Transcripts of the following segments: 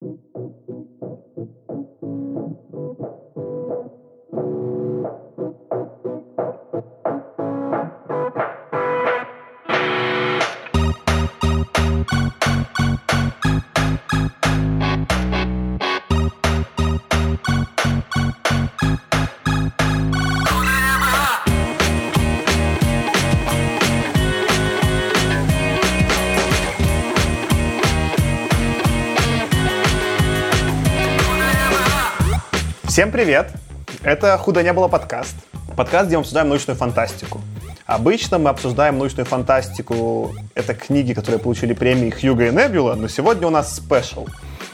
Thank you. Всем привет! Это «Худо не было» подкаст. Подкаст, где мы обсуждаем научную фантастику. Обычно мы обсуждаем научную фантастику. Это книги, которые получили премии Хьюга и Небюла, но сегодня у нас спешл.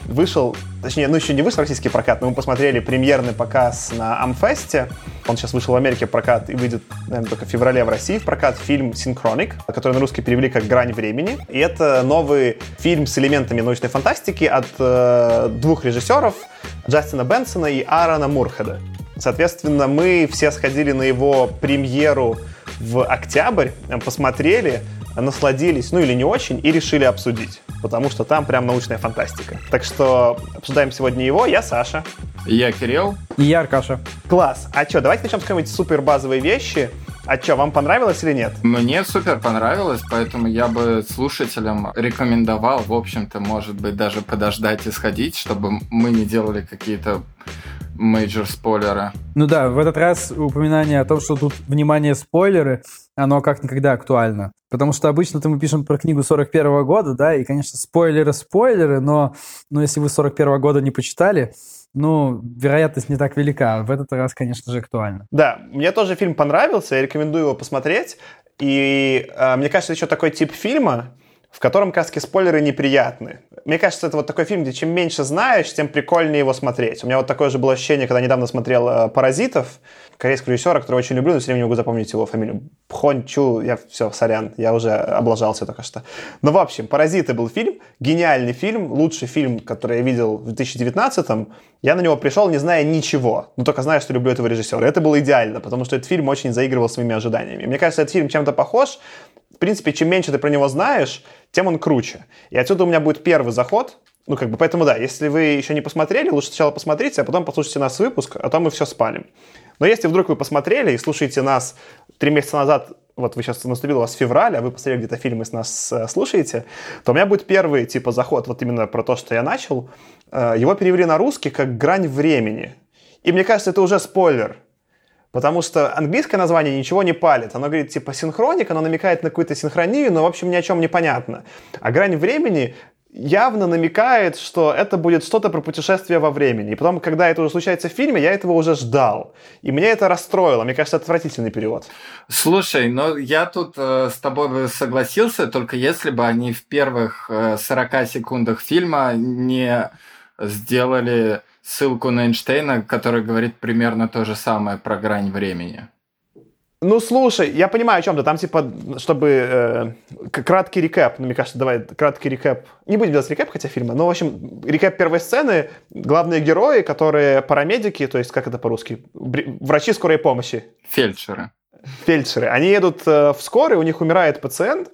Вышел, точнее, ну еще не вышел российский прокат, но мы посмотрели премьерный показ на Амфесте. Он сейчас вышел в Америке в прокат и выйдет, наверное, только в феврале в России в прокат. Фильм «Синхроник», который на русский перевели как «Грань времени». И это новый фильм с элементами научной фантастики от э, двух режиссеров — Джастина Бенсона и Аарона Мурхеда. Соответственно, мы все сходили на его премьеру в октябрь, посмотрели, насладились, ну или не очень, и решили обсудить, потому что там прям научная фантастика. Так что обсуждаем сегодня его. Я Саша. Я Кирилл. И я Аркаша. Класс. А что, давайте начнем с какой-нибудь супер базовой вещи. А что, вам понравилось или нет? Мне супер понравилось, поэтому я бы слушателям рекомендовал, в общем-то, может быть, даже подождать и сходить, чтобы мы не делали какие-то major спойлеры. Ну да, в этот раз упоминание о том, что тут, внимание, спойлеры, оно как никогда актуально. Потому что обычно-то мы пишем про книгу 41 -го года, да, и, конечно, спойлеры-спойлеры, но, но если вы 41 -го года не почитали, ну, вероятность не так велика. В этот раз, конечно же, актуально. Да, мне тоже фильм понравился, я рекомендую его посмотреть. И э, мне кажется, еще такой тип фильма, в котором, как раз спойлеры неприятны. Мне кажется, это вот такой фильм, где чем меньше знаешь, тем прикольнее его смотреть. У меня вот такое же было ощущение, когда недавно смотрел э, «Паразитов», корейского режиссера, которого очень люблю, но все время не могу запомнить его фамилию. Пхон Чу, я все, сорян, я уже облажался только что. Но, в общем, «Паразиты» был фильм, гениальный фильм, лучший фильм, который я видел в 2019-м. Я на него пришел, не зная ничего, но только зная, что люблю этого режиссера. Это было идеально, потому что этот фильм очень заигрывал своими ожиданиями. Мне кажется, этот фильм чем-то похож. В принципе, чем меньше ты про него знаешь, тем он круче. И отсюда у меня будет первый заход, ну, как бы, поэтому, да, если вы еще не посмотрели, лучше сначала посмотрите, а потом послушайте нас выпуск, а то мы все спалим. Но если вдруг вы посмотрели и слушаете нас три месяца назад, вот вы сейчас наступил у вас февраль, а вы посмотрели где-то фильм и с нас э, слушаете, то у меня будет первый, типа, заход вот именно про то, что я начал. Э, его перевели на русский как «Грань времени». И мне кажется, это уже спойлер. Потому что английское название ничего не палит. Оно говорит типа синхроник, оно намекает на какую-то синхронию, но в общем ни о чем не понятно. А грань времени явно намекает, что это будет что-то про путешествие во времени. И потом, когда это уже случается в фильме, я этого уже ждал. И меня это расстроило. Мне кажется, отвратительный перевод. Слушай, но я тут э, с тобой согласился, только если бы они в первых э, 40 секундах фильма не сделали ссылку на Эйнштейна, который говорит примерно то же самое про грань времени. Ну, слушай, я понимаю, о чем ты. Там, типа, чтобы э, краткий рекэп. Ну, мне кажется, давай краткий рекэп. Не будем делать рекэп, хотя фильма. Но, в общем, рекэп первой сцены. Главные герои, которые парамедики, то есть, как это по-русски? Врачи скорой помощи. Фельдшеры. Фельдшеры. Они едут э, в скорой, у них умирает пациент.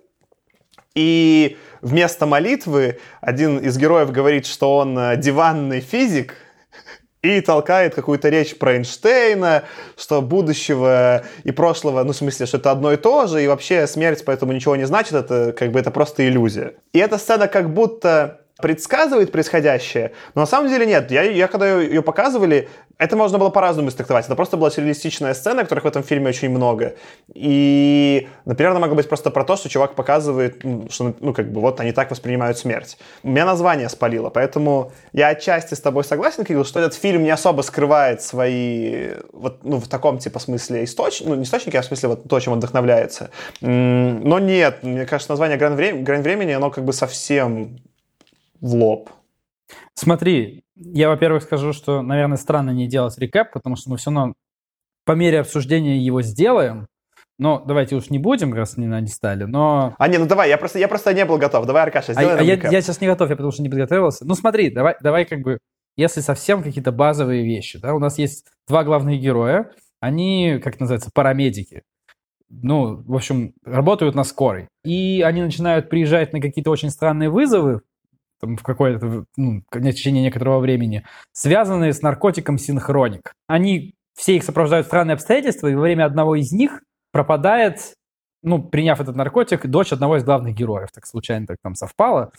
И вместо молитвы один из героев говорит, что он э, диванный физик, и толкает какую-то речь про Эйнштейна, что будущего и прошлого, ну, в смысле, что это одно и то же, и вообще смерть поэтому ничего не значит, это как бы это просто иллюзия. И эта сцена как будто предсказывает происходящее, но на самом деле нет. Я, я когда ее показывали, это можно было по-разному истрактовать. Это просто была сюрреалистичная сцена, которых в этом фильме очень много. И, например, она могла быть просто про то, что чувак показывает, что, ну, как бы, вот они так воспринимают смерть. У меня название спалило, поэтому я отчасти с тобой согласен, Кирилл, что этот фильм не особо скрывает свои, вот, ну, в таком, типа, смысле источники, ну, не источники, а в смысле вот то, чем он вдохновляется. Но нет, мне кажется, название «Грань, времени», «Грань времени», оно как бы совсем в лоб. Смотри, я, во-первых, скажу, что, наверное, странно не делать рекап, потому что мы все равно по мере обсуждения его сделаем. Но давайте уж не будем, раз не, не стали, но... А, не, ну давай, я просто, я просто не был готов. Давай, Аркаша, сделай а, а я, я сейчас не готов, я потому что не подготовился. Ну смотри, давай, давай как бы, если совсем какие-то базовые вещи, да, у нас есть два главных героя, они, как называется, парамедики. Ну, в общем, работают на скорой. И они начинают приезжать на какие-то очень странные вызовы там, в какое-то, ну, течение некоторого времени, связанные с наркотиком синхроник. Они все их сопровождают странные обстоятельства, и во время одного из них пропадает ну, приняв этот наркотик, дочь одного из главных героев. Так случайно так там совпало.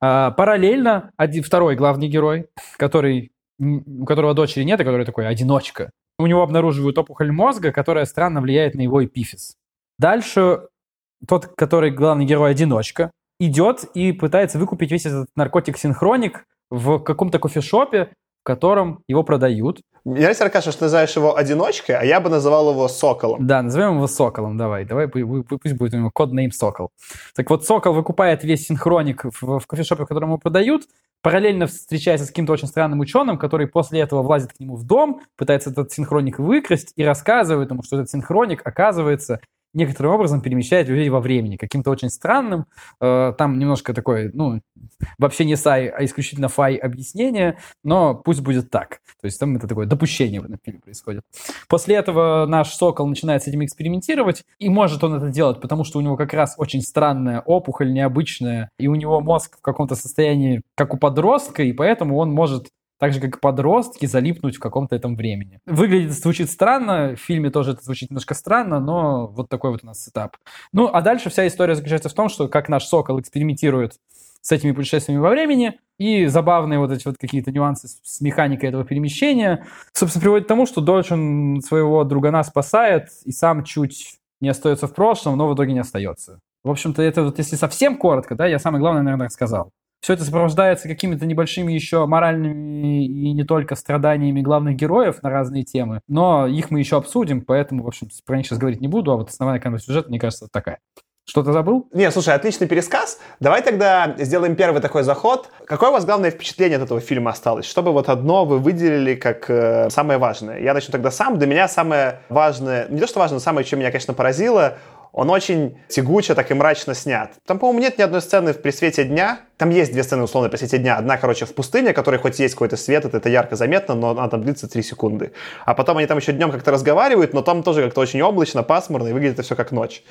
А, параллельно один, второй главный герой, который, у которого дочери нет, и который такой одиночка, у него обнаруживают опухоль мозга, которая странно влияет на его эпифиз. Дальше тот, который главный герой-одиночка, идет и пытается выкупить весь этот наркотик-синхроник в каком-то кофешопе, в котором его продают. Мне нравится, Аркаша, что ты называешь его одиночкой, а я бы называл его Соколом. Да, назовем его Соколом, давай. Давай, пусть будет у него код-нейм Сокол. Так вот, Сокол выкупает весь синхроник в, в кофешопе, в котором его продают, параллельно встречается с каким-то очень странным ученым, который после этого влазит к нему в дом, пытается этот синхроник выкрасть и рассказывает ему, что этот синхроник, оказывается, некоторым образом перемещает людей во времени, каким-то очень странным. Э, там немножко такое, ну, вообще не сай, а исключительно фай объяснение, но пусть будет так. То есть там это такое допущение в этом фильме происходит. После этого наш Сокол начинает с этим экспериментировать, и может он это делать, потому что у него как раз очень странная опухоль, необычная, и у него мозг в каком-то состоянии, как у подростка, и поэтому он может так же, как подростки, залипнуть в каком-то этом времени. Выглядит, звучит странно, в фильме тоже это звучит немножко странно, но вот такой вот у нас сетап. Ну, а дальше вся история заключается в том, что как наш Сокол экспериментирует с этими путешествиями во времени, и забавные вот эти вот какие-то нюансы с механикой этого перемещения, собственно, приводит к тому, что дочь он своего другана спасает, и сам чуть не остается в прошлом, но в итоге не остается. В общем-то, это вот если совсем коротко, да, я самое главное, наверное, рассказал. Все это сопровождается какими-то небольшими еще моральными и не только страданиями главных героев на разные темы, но их мы еще обсудим, поэтому, в общем, про них сейчас говорить не буду, а вот основная канва сюжета, мне кажется, такая. Что-то забыл? Не, слушай, отличный пересказ. Давай тогда сделаем первый такой заход. Какое у вас главное впечатление от этого фильма осталось? Чтобы вот одно вы выделили как э, самое важное. Я начну тогда сам. Для меня самое важное, не то что важное, но самое, что меня, конечно, поразило, он очень тягуче, так и мрачно снят. Там, по-моему, нет ни одной сцены в «При свете дня». Там есть две сцены, условно, «При свете дня». Одна, короче, в пустыне, которой хоть есть какой-то свет, это, это ярко заметно, но она там длится 3 секунды. А потом они там еще днем как-то разговаривают, но там тоже как-то очень облачно, пасмурно, и выглядит это все как ночь.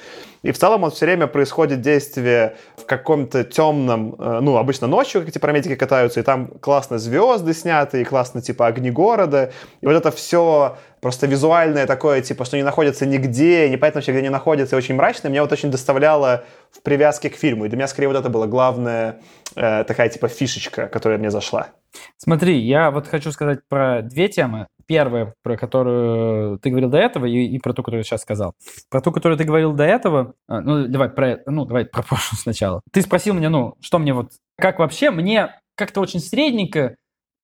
И в целом он все время происходит действие в каком-то темном, э, ну, обычно ночью, как эти параметики катаются, и там классно звезды сняты, и классно, типа, огни города. И вот это все просто визуальное такое, типа, что не находится нигде, непонятно вообще, где они находятся, и очень мрачное, меня вот очень доставляло в привязке к фильму. И для меня, скорее, вот это была главная э, такая, типа, фишечка, которая мне зашла. Смотри, я вот хочу сказать про две темы. Первая, про которую ты говорил до этого, и, и про ту, которую я сейчас сказал. Про ту, которую ты говорил до этого, а, ну, давай про, ну, давай про прошлую сначала. Ты спросил меня, ну, что мне вот, как вообще, мне как-то очень средненько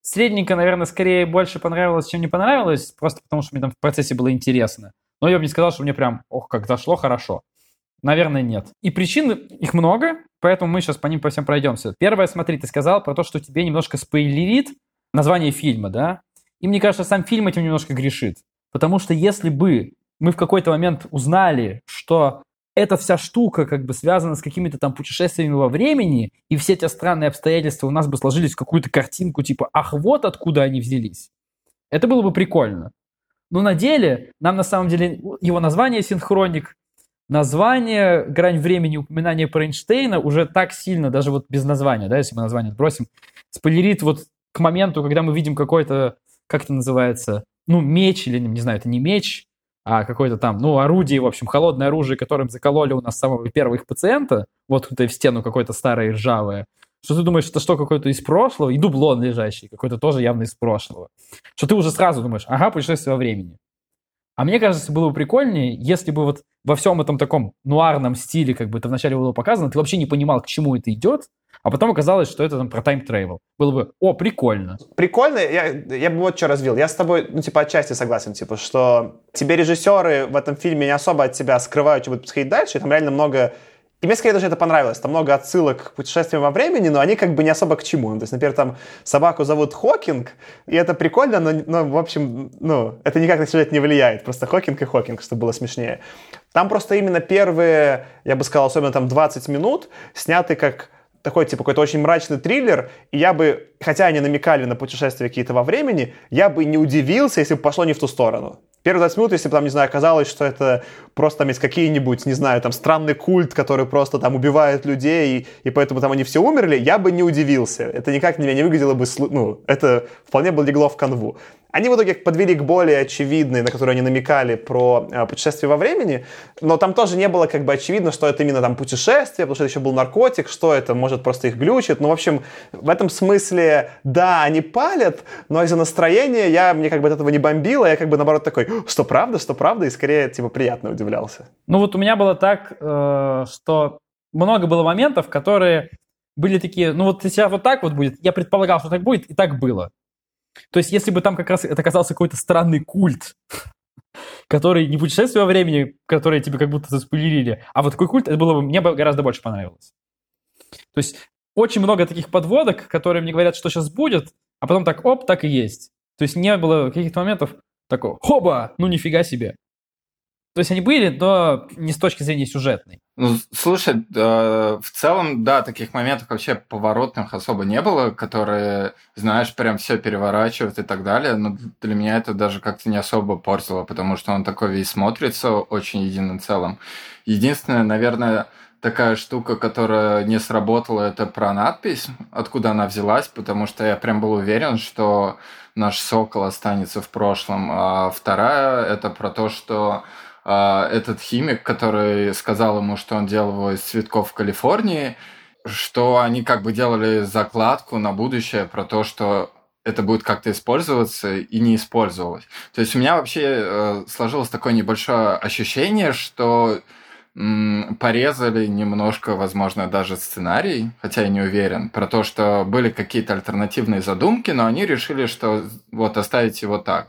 Средненько, наверное, скорее больше понравилось, чем не понравилось, просто потому что мне там в процессе было интересно. Но я бы не сказал, что мне прям, ох, как зашло хорошо. Наверное, нет. И причин их много, поэтому мы сейчас по ним по всем пройдемся. Первое, смотри, ты сказал про то, что тебе немножко спойлерит название фильма, да? И мне кажется, сам фильм этим немножко грешит. Потому что если бы мы в какой-то момент узнали, что эта вся штука как бы связана с какими-то там путешествиями во времени, и все эти странные обстоятельства у нас бы сложились в какую-то картинку типа «Ах, вот откуда они взялись». Это было бы прикольно. Но на деле, нам на самом деле его название «Синхроник», название «Грань времени», упоминание про Эйнштейна уже так сильно, даже вот без названия, да, если мы название бросим, спойлерит вот к моменту, когда мы видим какой-то, как это называется, ну, меч или, не знаю, это не меч, а какое-то там, ну, орудие, в общем, холодное оружие, которым закололи у нас самого первого их пациента, вот в стену какое-то старое ржавое, что ты думаешь, это что, какое-то из прошлого, и дублон лежащий, какой-то тоже явно из прошлого. Что ты уже сразу думаешь, ага, путешествие во времени. А мне кажется, было бы прикольнее, если бы вот во всем этом таком нуарном стиле, как бы это вначале было показано, ты вообще не понимал, к чему это идет, а потом оказалось, что это там про time travel. Было бы, о, прикольно. Прикольно, я, я бы вот что развил. Я с тобой, ну, типа, отчасти согласен, типа, что тебе режиссеры в этом фильме не особо от тебя скрывают, что будет происходить дальше, и там реально много и мне скорее даже это понравилось. Там много отсылок к путешествиям во времени, но они как бы не особо к чему. То есть, например, там собаку зовут Хокинг, и это прикольно, но, но в общем, ну, это никак на сюжет не влияет. Просто Хокинг и Хокинг, чтобы было смешнее. Там просто именно первые, я бы сказал, особенно там 20 минут, сняты как такой, типа, какой-то очень мрачный триллер, и я бы, хотя они намекали на путешествия какие-то во времени, я бы не удивился, если бы пошло не в ту сторону. Первые 20 минут, если бы там, не знаю, оказалось, что это просто там есть какие-нибудь, не знаю, там странный культ, который просто там убивает людей, и, и поэтому там они все умерли, я бы не удивился. Это никак меня не выглядело бы, ну, это вполне бы легло в канву. Они в итоге подвели к более очевидной, на которую они намекали, про э, путешествие во времени, но там тоже не было как бы очевидно, что это именно там путешествие, потому что это еще был наркотик, что это, может, просто их глючит. Ну, в общем, в этом смысле, да, они палят, но из-за настроения я, мне как бы от этого не бомбило, я как бы наоборот такой, что правда, что правда, и скорее, типа, приятно удивлялся. Ну, вот у меня было так, э, что много было моментов, которые были такие, ну вот сейчас вот так вот будет, я предполагал, что так будет, и так было. То есть, если бы там как раз это оказался какой-то странный культ, который не путешествие во времени, которое тебе как будто заспойлерили, а вот такой культ, это было бы, мне бы гораздо больше понравилось. То есть, очень много таких подводок, которые мне говорят, что сейчас будет, а потом так, оп, так и есть. То есть, не было каких-то моментов такого, хоба, ну нифига себе. То есть они были, но не с точки зрения сюжетной. Ну, слушай, э, в целом, да, таких моментов вообще поворотных особо не было, которые, знаешь, прям все переворачивают и так далее. Но для меня это даже как-то не особо портило, потому что он такой весь смотрится очень единым целым. Единственное, наверное, такая штука, которая не сработала, это про надпись, откуда она взялась, потому что я прям был уверен, что наш сокол останется в прошлом. А вторая это про то, что этот химик, который сказал ему, что он делал его из цветков в Калифорнии, что они как бы делали закладку на будущее про то, что это будет как-то использоваться и не использовалось. То есть у меня вообще э, сложилось такое небольшое ощущение, что порезали немножко, возможно, даже сценарий, хотя я не уверен, про то, что были какие-то альтернативные задумки, но они решили, что вот оставить его так.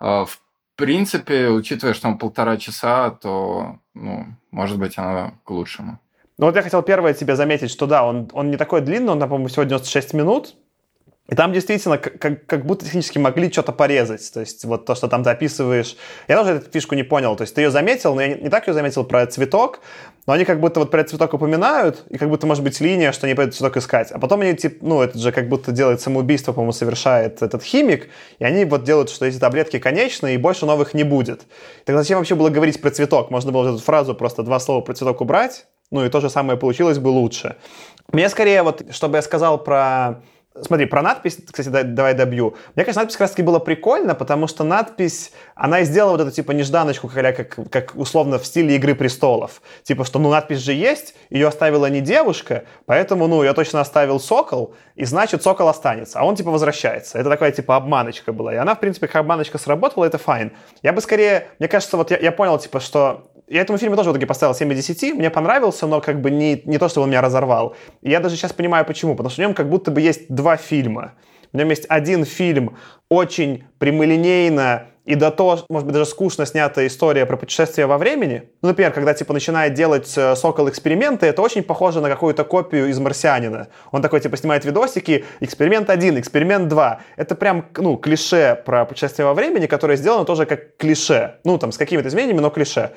Э, в принципе, учитывая, что он полтора часа, то, ну, может быть, оно к лучшему. Ну вот я хотел первое тебе заметить, что да, он, он не такой длинный, он, по-моему, всего 96 минут, и там действительно как, как будто технически могли что-то порезать. То есть вот то, что там ты. Я тоже эту фишку не понял. То есть ты ее заметил, но я не, так ее заметил про цветок, но они как будто вот про этот цветок упоминают, и как будто может быть линия, что они по этот цветок искать. А потом они, типа, ну, это же как будто делает самоубийство, по-моему, совершает этот химик, и они вот делают, что эти таблетки конечные, и больше новых не будет. Тогда зачем вообще было говорить про цветок? Можно было эту фразу просто два слова про цветок убрать, ну и то же самое получилось бы лучше. Мне скорее вот, чтобы я сказал про Смотри, про надпись, кстати, давай добью. Мне кажется, надпись как раз таки была прикольно, потому что надпись, она и сделала вот эту, типа, нежданочку, как, как, условно в стиле «Игры престолов». Типа, что, ну, надпись же есть, ее оставила не девушка, поэтому, ну, я точно оставил сокол, и значит, сокол останется, а он, типа, возвращается. Это такая, типа, обманочка была. И она, в принципе, как обманочка сработала, это файн. Я бы скорее, мне кажется, вот я, я понял, типа, что я этому фильму тоже в итоге поставил 7 из 10. Мне понравился, но как бы не, не то, что он меня разорвал. Я даже сейчас понимаю, почему. Потому что в нем как будто бы есть два фильма. В нем есть один фильм, очень прямолинейно и до того, может быть, даже скучно снятая история про путешествие во времени. Ну, например, когда, типа, начинает делать э, Сокол эксперименты, это очень похоже на какую-то копию из «Марсианина». Он такой, типа, снимает видосики, эксперимент один, эксперимент два. Это прям, ну, клише про путешествие во времени, которое сделано тоже как клише. Ну, там, с какими-то изменениями, но клише.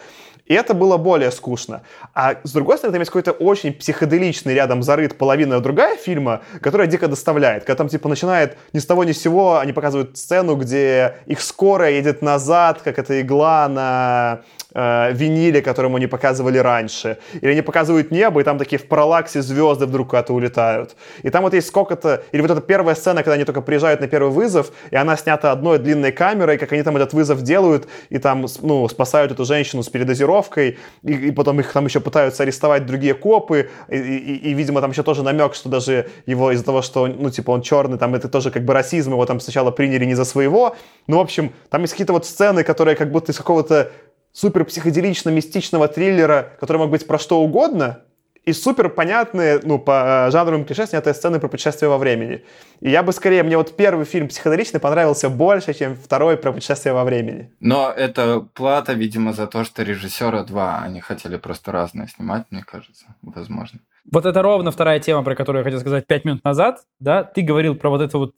И это было более скучно. А с другой стороны, там есть какой-то очень психоделичный рядом зарыт половина другая фильма, которая дико доставляет. Когда там типа начинает ни с того ни с сего, они показывают сцену, где их скорая едет назад, как эта игла на э, виниле, которому они показывали раньше. Или они показывают небо, и там такие в параллаксе звезды вдруг куда-то улетают. И там вот есть сколько-то... Или вот эта первая сцена, когда они только приезжают на первый вызов, и она снята одной длинной камерой, как они там этот вызов делают, и там, ну, спасают эту женщину с передозировкой, и, и потом их там еще пытаются арестовать другие копы, и, и, и, видимо, там еще тоже намек, что даже его из-за того, что, ну, типа, он черный, там это тоже как бы расизм, его там сначала приняли не за своего. Ну, в общем, там есть какие-то вот сцены, которые как будто из какого-то супер психоделично-мистичного триллера, который мог быть про что угодно, и супер понятные, ну, по жанровым клише снятые сцены про путешествие во времени. И я бы скорее, мне вот первый фильм психоделичный понравился больше, чем второй про путешествие во времени. Но это плата, видимо, за то, что режиссера два, они хотели просто разные снимать, мне кажется, возможно. Вот это ровно вторая тема, про которую я хотел сказать пять минут назад, да, ты говорил про вот эту вот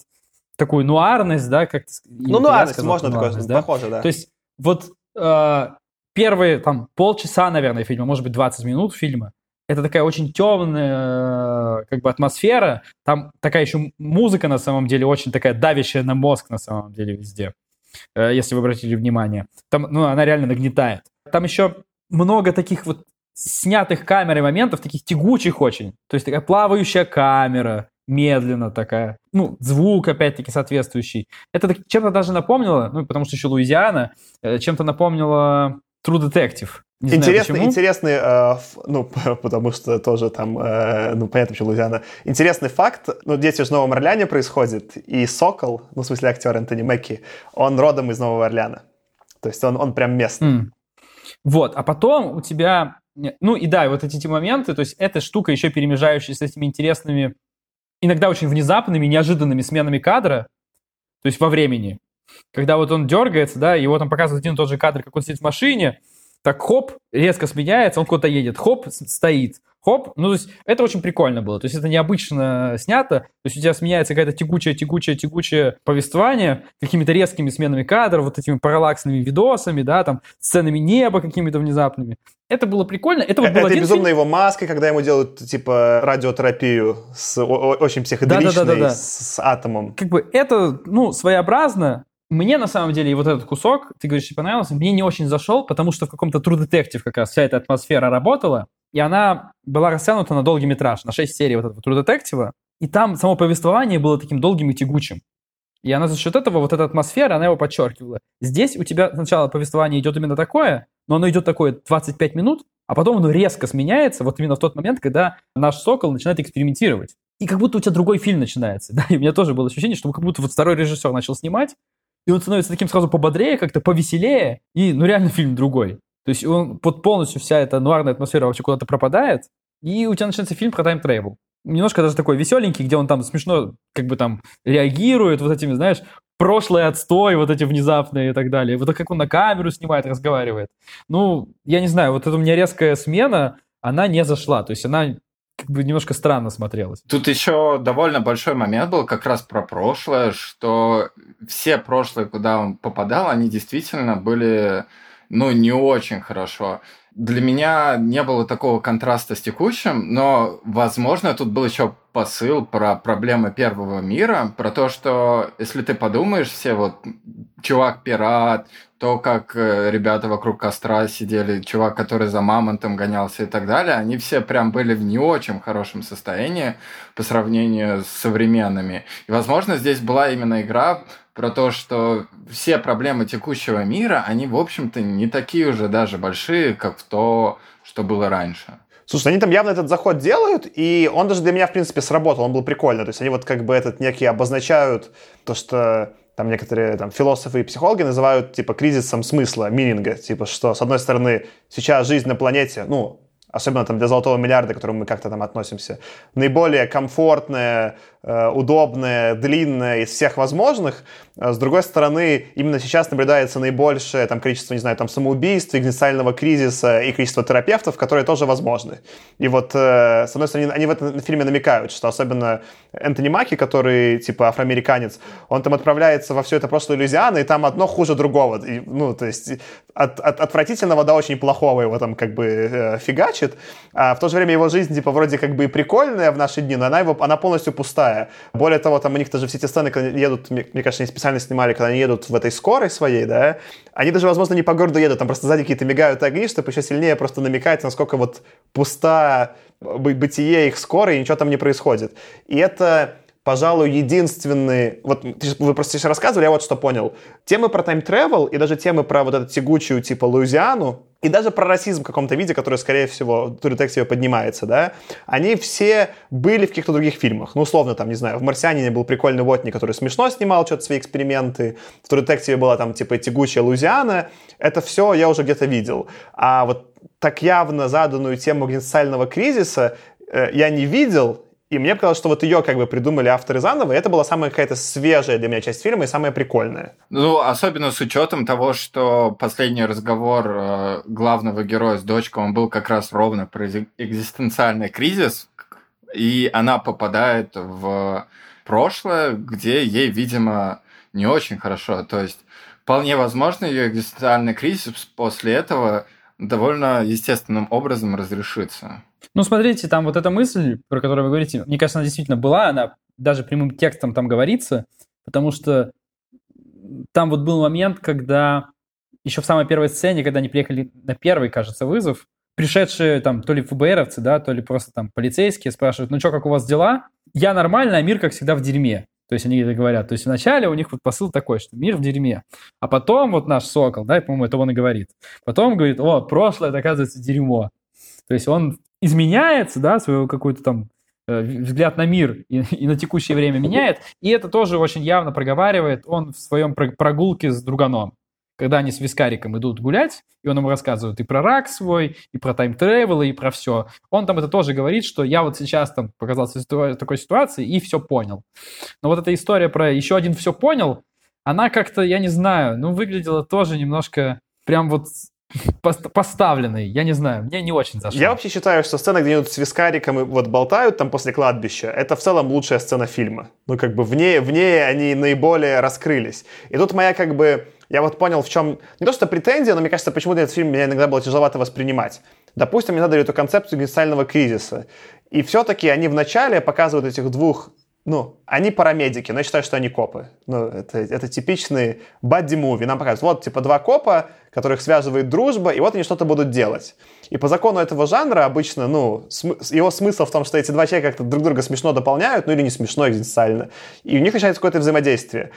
такую нуарность, да, как Ну, нуарность, можно такое, да? похоже, да. То есть вот э, первые там полчаса, наверное, фильма, может быть, 20 минут фильма, это такая очень темная как бы атмосфера. Там такая еще музыка на самом деле очень такая давящая на мозг на самом деле везде. э, если вы обратили внимание. Там, ну, она реально нагнетает. Там еще много таких вот снятых камерой моментов, таких тягучих очень. То есть такая плавающая камера, медленно такая. Ну, звук, опять-таки, соответствующий. Это чем-то даже напомнило, ну, потому что еще Луизиана, э, чем-то напомнило True Detective. Не интересный, знаю, интересный, э, ну, потому что тоже там, э, ну, понятно, почему Луизиана. Интересный факт, ну, действие в Новом Орлеане происходит, и Сокол, ну, в смысле актер Энтони Мэкки, он родом из Нового Орлеана. То есть он, он прям местный. Mm. Вот, а потом у тебя, ну и да, вот эти, эти моменты, то есть эта штука еще перемежающаяся с этими интересными, иногда очень внезапными, неожиданными сменами кадра, то есть во времени. Когда вот он дергается, да, его там показывают один и тот же кадр, как он сидит в машине, так хоп, резко сменяется, он куда-то едет, хоп, стоит, хоп. Ну, то есть это очень прикольно было. То есть это необычно снято. То есть у тебя сменяется какая-то тягучая, тягучая, тягучее повествование какими-то резкими сменами кадров, вот этими параллаксными видосами, да, там, сценами неба какими-то внезапными. Это было прикольно. Это вот был это один безумно фильм. его маска, когда ему делают, типа, радиотерапию с очень психоделичной, да, да, да, да, да. С, с атомом. Как бы это, ну, своеобразно, мне на самом деле и вот этот кусок, ты говоришь, тебе понравился, мне не очень зашел, потому что в каком-то True Detective как раз вся эта атмосфера работала, и она была растянута на долгий метраж, на 6 серий вот этого True Detective, и там само повествование было таким долгим и тягучим. И она за счет этого, вот эта атмосфера, она его подчеркивала. Здесь у тебя сначала повествование идет именно такое, но оно идет такое 25 минут, а потом оно резко сменяется вот именно в тот момент, когда наш Сокол начинает экспериментировать. И как будто у тебя другой фильм начинается. Да? И у меня тоже было ощущение, что как будто вот второй режиссер начал снимать, и он становится таким сразу пободрее, как-то повеселее, и, ну, реально фильм другой. То есть он под полностью вся эта нуарная атмосфера вообще куда-то пропадает, и у тебя начинается фильм про тайм-тревел. Немножко даже такой веселенький, где он там смешно как бы там реагирует вот этими, знаешь, прошлый отстой, вот эти внезапные и так далее. Вот как он на камеру снимает, разговаривает. Ну, я не знаю, вот эта у меня резкая смена, она не зашла. То есть она как бы немножко странно смотрелось. Тут еще довольно большой момент был как раз про прошлое, что все прошлые, куда он попадал, они действительно были, ну, не очень хорошо. Для меня не было такого контраста с текущим, но, возможно, тут был еще посыл про проблемы первого мира, про то, что если ты подумаешь, все вот чувак-пират, то, как э, ребята вокруг костра сидели, чувак, который за мамонтом гонялся и так далее, они все прям были в не очень хорошем состоянии по сравнению с современными. И, возможно, здесь была именно игра про то, что все проблемы текущего мира, они, в общем-то, не такие уже даже большие, как то, что было раньше. Слушай, они там явно этот заход делают, и он даже для меня, в принципе, сработал, он был прикольный. То есть они вот как бы этот некий обозначают то, что там некоторые там, философы и психологи называют типа кризисом смысла, мининга, типа что с одной стороны сейчас жизнь на планете, ну особенно там для золотого миллиарда, к которому мы как-то там относимся, наиболее комфортная, удобное, длинное из всех возможных. А с другой стороны, именно сейчас наблюдается наибольшее там, количество, не знаю, там, самоубийств, экзистенциального кризиса и количество терапевтов, которые тоже возможны. И вот, э, с одной стороны, они в этом фильме намекают, что особенно Энтони Маки, который, типа, афроамериканец, он там отправляется во все это прошлое Луизиана, и там одно хуже другого. И, ну, то есть от, от отвратительного до очень плохого его там как бы э, фигачит. А в то же время его жизнь, типа, вроде как бы и прикольная в наши дни, но она, его, она полностью пустая крутая. Более того, там у них даже все эти сцены, когда едут, мне, мне кажется, они специально снимали, когда они едут в этой скорой своей, да, они даже, возможно, не по городу едут, там просто сзади какие-то мигают огни, чтобы еще сильнее просто намекать, насколько вот пуста бытие их скорой, и ничего там не происходит. И это пожалуй, единственный... Вот вы просто сейчас рассказывали, я вот что понял. Темы про тайм-тревел и даже темы про вот эту тягучую типа Луизиану, и даже про расизм в каком-то виде, который, скорее всего, в детективе поднимается, да, они все были в каких-то других фильмах. Ну, условно, там, не знаю, в «Марсианине» был прикольный Уотни, который смешно снимал что-то свои эксперименты, в True была там, типа, тягучая Лузиана. Это все я уже где-то видел. А вот так явно заданную тему экзистенциального кризиса э, я не видел, и мне показалось, что вот ее как бы придумали авторы заново, и это была самая какая-то свежая для меня часть фильма и самая прикольная. Ну, особенно с учетом того, что последний разговор э, главного героя с дочкой, он был как раз ровно про экзистенциальный кризис, и она попадает в прошлое, где ей, видимо, не очень хорошо. То есть вполне возможно, ее экзистенциальный кризис после этого довольно естественным образом разрешится. Ну, смотрите, там вот эта мысль, про которую вы говорите, мне кажется, она действительно была, она даже прямым текстом там говорится, потому что там вот был момент, когда еще в самой первой сцене, когда они приехали на первый, кажется, вызов, пришедшие там то ли ФБРовцы, да, то ли просто там полицейские спрашивают, ну что, как у вас дела? Я нормально, а мир, как всегда, в дерьме. То есть они это говорят. То есть вначале у них вот посыл такой, что мир в дерьме. А потом вот наш Сокол, да, по-моему, это он и говорит. Потом говорит, о, прошлое, это, оказывается, дерьмо. То есть он изменяется, да, свой какой-то там э, взгляд на мир и, и на текущее время меняет. И это тоже очень явно проговаривает он в своем прогулке с друганом когда они с Вискариком идут гулять, и он ему рассказывает и про рак свой, и про тайм-тревел, и про все. Он там это тоже говорит, что я вот сейчас там показался в такой ситуации и все понял. Но вот эта история про еще один все понял, она как-то, я не знаю, ну, выглядела тоже немножко прям вот поставленный, я не знаю, мне не очень зашло. Я вообще считаю, что сцена, где они с вискариком и вот болтают там после кладбища, это в целом лучшая сцена фильма. Ну, как бы в ней, в ней они наиболее раскрылись. И тут моя как бы я вот понял, в чем... Не то, что претензия, но мне кажется, почему-то этот фильм меня иногда было тяжеловато воспринимать. Допустим, мне задали эту концепцию экзистенциального кризиса. И все-таки они вначале показывают этих двух ну, они парамедики, но я считаю, что они копы. Ну, это, это типичный бадди-муви. Нам показывают, вот, типа, два копа, которых связывает дружба, и вот они что-то будут делать. И по закону этого жанра обычно, ну, см- его смысл в том, что эти два человека как-то друг друга смешно дополняют, ну, или не смешно экзистенциально, и у них начинается какое-то взаимодействие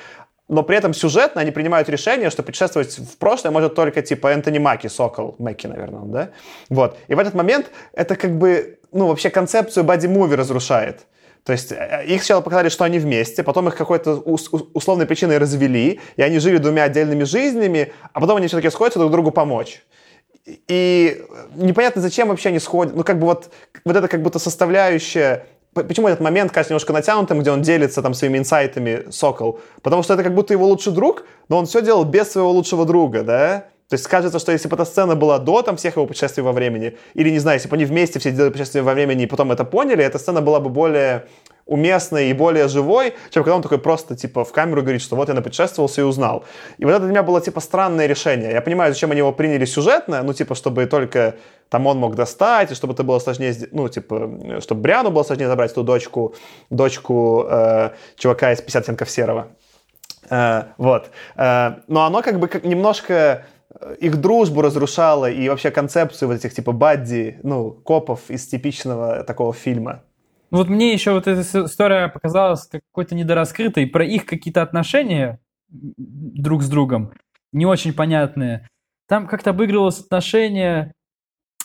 но при этом сюжетно они принимают решение, что путешествовать в прошлое может только типа Энтони Маки, Сокол, Мэки, наверное, да? Вот. И в этот момент это как бы, ну, вообще концепцию боди-муви разрушает. То есть э, их сначала показали, что они вместе, потом их какой-то условной причиной развели, и они жили двумя отдельными жизнями, а потом они все-таки сходятся друг другу помочь. И непонятно, зачем вообще они сходят. Ну, как бы вот, вот это как будто составляющая Почему этот момент кажется немножко натянутым, где он делится там своими инсайтами Сокол? Потому что это как будто его лучший друг, но он все делал без своего лучшего друга, да? То есть кажется, что если бы эта сцена была до там, всех его путешествий во времени, или, не знаю, если бы они вместе все делали путешествия во времени и потом это поняли, эта сцена была бы более уместный и более живой, чем когда он такой просто, типа, в камеру говорит, что вот я напутешествовался и узнал. И вот это для меня было, типа, странное решение. Я понимаю, зачем они его приняли сюжетно, ну, типа, чтобы только там он мог достать, и чтобы это было сложнее, ну, типа, чтобы Бриану было сложнее забрать ту дочку, дочку э, чувака из 50 оттенков серого. Э, вот. Э, но оно как бы как немножко их дружбу разрушало и вообще концепцию вот этих типа бадди, ну, копов из типичного такого фильма. Вот мне еще вот эта история показалась какой-то недораскрытой, про их какие-то отношения друг с другом не очень понятные. Там как-то обыгрывалось отношение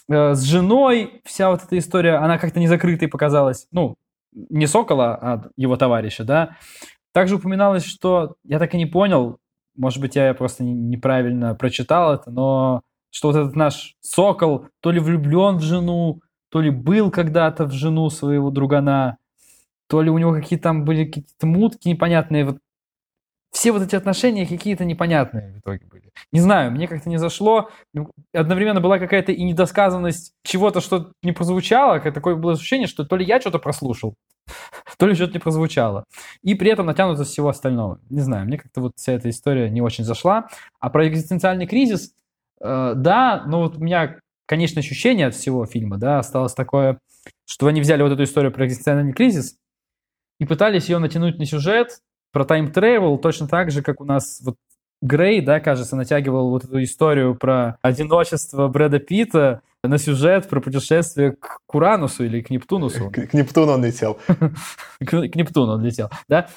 э, с женой, вся вот эта история, она как-то не закрытой показалась. Ну, не Сокола, а его товарища, да. Также упоминалось, что я так и не понял, может быть, я просто неправильно прочитал это, но что вот этот наш Сокол то ли влюблен в жену, то ли был когда-то в жену своего другана, то ли у него какие-то там были какие-то мутки непонятные. Вот все вот эти отношения какие-то непонятные в итоге были. Не знаю, мне как-то не зашло. Одновременно была какая-то и недосказанность чего-то, что не прозвучало. Такое было ощущение, что то ли я что-то прослушал, то ли что-то не прозвучало. И при этом натянуто всего остального. Не знаю, мне как-то вот вся эта история не очень зашла. А про экзистенциальный кризис, э, да, но вот у меня конечное ощущение от всего фильма, да, осталось такое, что они взяли вот эту историю про экзистенциальный кризис и пытались ее натянуть на сюжет про тайм-тревел точно так же, как у нас вот Грей, да, кажется, натягивал вот эту историю про одиночество Брэда Питта на сюжет про путешествие к Куранусу или к Нептунусу. К, к Нептуну он летел. к, к Нептуну он летел, да.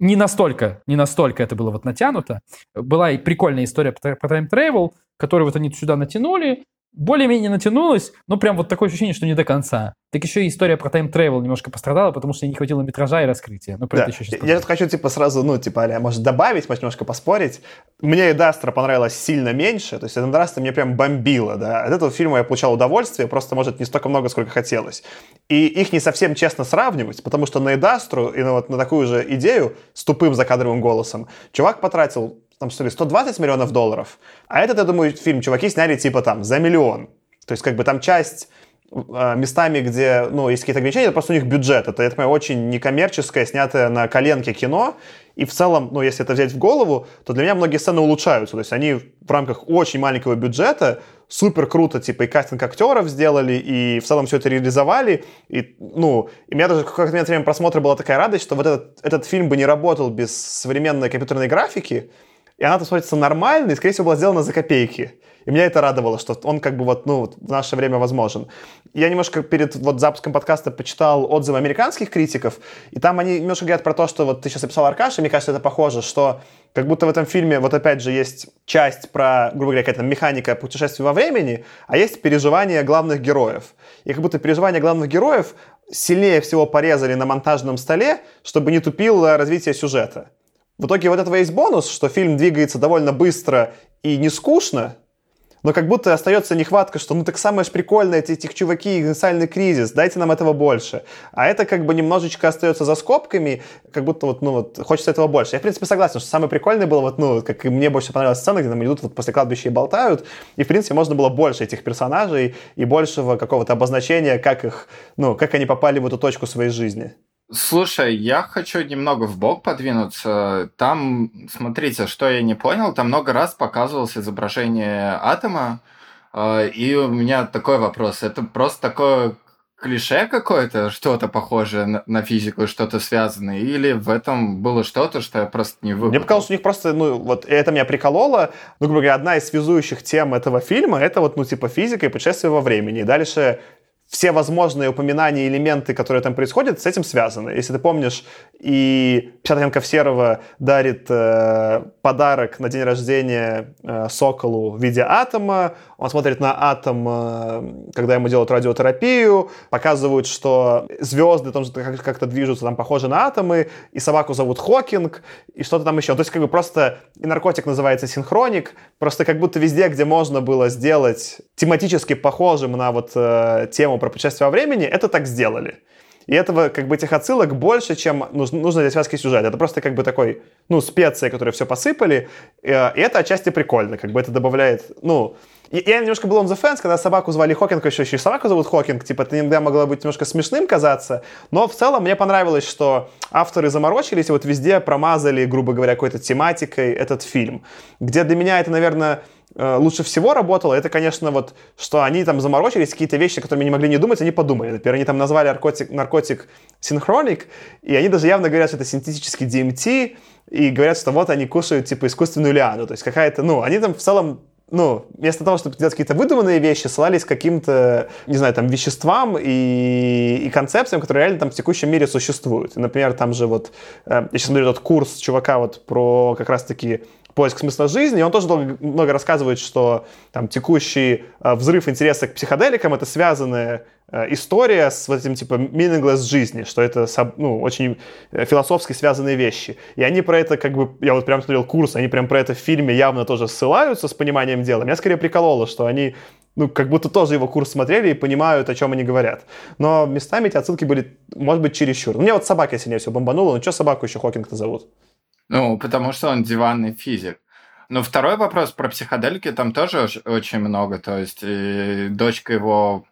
Не настолько, не настолько это было вот натянуто. Была и прикольная история про time travel, которую вот они сюда натянули, более-менее натянулось, но прям вот такое ощущение, что не до конца. Так еще и история про time travel немножко пострадала, потому что не хватило метража и раскрытия. Но про да. это еще сейчас Я тут хочу, типа, сразу, ну, типа, а может, добавить, может, немножко поспорить. Мне Ad Astra понравилась сильно меньше, то есть Ad Astra мне прям бомбило, да. От этого фильма я получал удовольствие, просто, может, не столько много, сколько хотелось. И их не совсем честно сравнивать, потому что на Ad Astr у и на, вот, на такую же идею с тупым закадровым голосом чувак потратил там что ли, 120 миллионов долларов. А этот, я думаю, фильм чуваки сняли типа там за миллион. То есть как бы там часть а, местами, где, ну, есть какие-то ограничения, это просто у них бюджет. Это, я понимаю, очень некоммерческое, снятое на коленке кино. И в целом, ну, если это взять в голову, то для меня многие сцены улучшаются. То есть они в рамках очень маленького бюджета супер круто, типа, и кастинг актеров сделали, и в целом все это реализовали. И, ну, и у меня даже в какое-то время просмотра была такая радость, что вот этот, этот фильм бы не работал без современной компьютерной графики, и она там смотрится нормально, и, скорее всего, была сделана за копейки. И меня это радовало, что он как бы вот, ну, в наше время возможен. Я немножко перед вот запуском подкаста почитал отзывы американских критиков, и там они немножко говорят про то, что вот ты сейчас описал Аркаша, мне кажется, это похоже, что как будто в этом фильме вот опять же есть часть про, грубо говоря, какая-то механика путешествия во времени, а есть переживания главных героев. И как будто переживания главных героев сильнее всего порезали на монтажном столе, чтобы не тупило развитие сюжета. В итоге вот этого есть бонус, что фильм двигается довольно быстро и не скучно, но как будто остается нехватка, что ну так самое же прикольное, эти, этих чуваки, экзистенциальный кризис, дайте нам этого больше. А это как бы немножечко остается за скобками, как будто вот, ну вот, хочется этого больше. Я, в принципе, согласен, что самое прикольное было, вот, ну, как и мне больше понравилась сцена, где там идут вот после кладбища и болтают, и, в принципе, можно было больше этих персонажей и большего какого-то обозначения, как их, ну, как они попали в эту точку своей жизни. Слушай, я хочу немного в бок подвинуться. Там, смотрите, что я не понял, там много раз показывалось изображение атома, э, и у меня такой вопрос. Это просто такое клише какое-то, что-то похожее на, физику, что-то связанное, или в этом было что-то, что я просто не выбрал? Мне показалось, у них просто, ну, вот это меня прикололо, ну, грубо говоря, одна из связующих тем этого фильма, это вот, ну, типа физика и путешествие во времени. И дальше все возможные упоминания, элементы, которые там происходят, с этим связаны. Если ты помнишь, и 50 оттенков серого дарит э, подарок на день рождения э, Соколу в виде атома, он смотрит на атом, э, когда ему делают радиотерапию, показывают, что звезды там как-то движутся, там похожи на атомы, и собаку зовут Хокинг, и что-то там еще. То есть как бы просто и наркотик называется синхроник, просто как будто везде, где можно было сделать тематически похожим на вот э, тему про путешествие во времени, это так сделали. И этого, как бы, этих отсылок больше, чем нужно для связки сюжета. Это просто, как бы, такой, ну, специи, которые все посыпали. Э, и это отчасти прикольно, как бы, это добавляет, ну... Я немножко был on the fence, когда собаку звали Хокинг, еще, еще и собаку зовут Хокинг, типа, это иногда могло быть немножко смешным казаться, но в целом мне понравилось, что авторы заморочились и вот везде промазали, грубо говоря, какой-то тематикой этот фильм. Где для меня это, наверное, лучше всего работало, это, конечно, вот, что они там заморочились, какие-то вещи, которыми не могли не думать, они подумали. Например, они там назвали наркотик, наркотик синхроник, и они даже явно говорят, что это синтетический DMT, и говорят, что вот они кушают, типа, искусственную лиану. То есть какая-то, ну, они там в целом ну, вместо того, чтобы делать какие-то выдуманные вещи, ссылались к каким-то, не знаю, там, веществам и, и концепциям, которые реально там в текущем мире существуют. Например, там же вот, э, я сейчас смотрю этот курс чувака вот про как раз-таки поиск смысла жизни, и он тоже долго, много рассказывает, что там текущий э, взрыв интереса к психоделикам — это связанная э, история с вот этим типа meaningless жизни, что это ну, очень э, философски связанные вещи. И они про это как бы, я вот прям смотрел курс, они прям про это в фильме явно тоже ссылаются с пониманием дела. Меня скорее прикололо, что они ну, как будто тоже его курс смотрели и понимают, о чем они говорят. Но местами эти отсылки были, может быть, чересчур. Мне вот собака сильнее все бомбанула, ну что собаку еще Хокинг-то зовут? Ну, потому что он диванный физик. Но второй вопрос про психоделики там тоже очень много. То есть и дочка его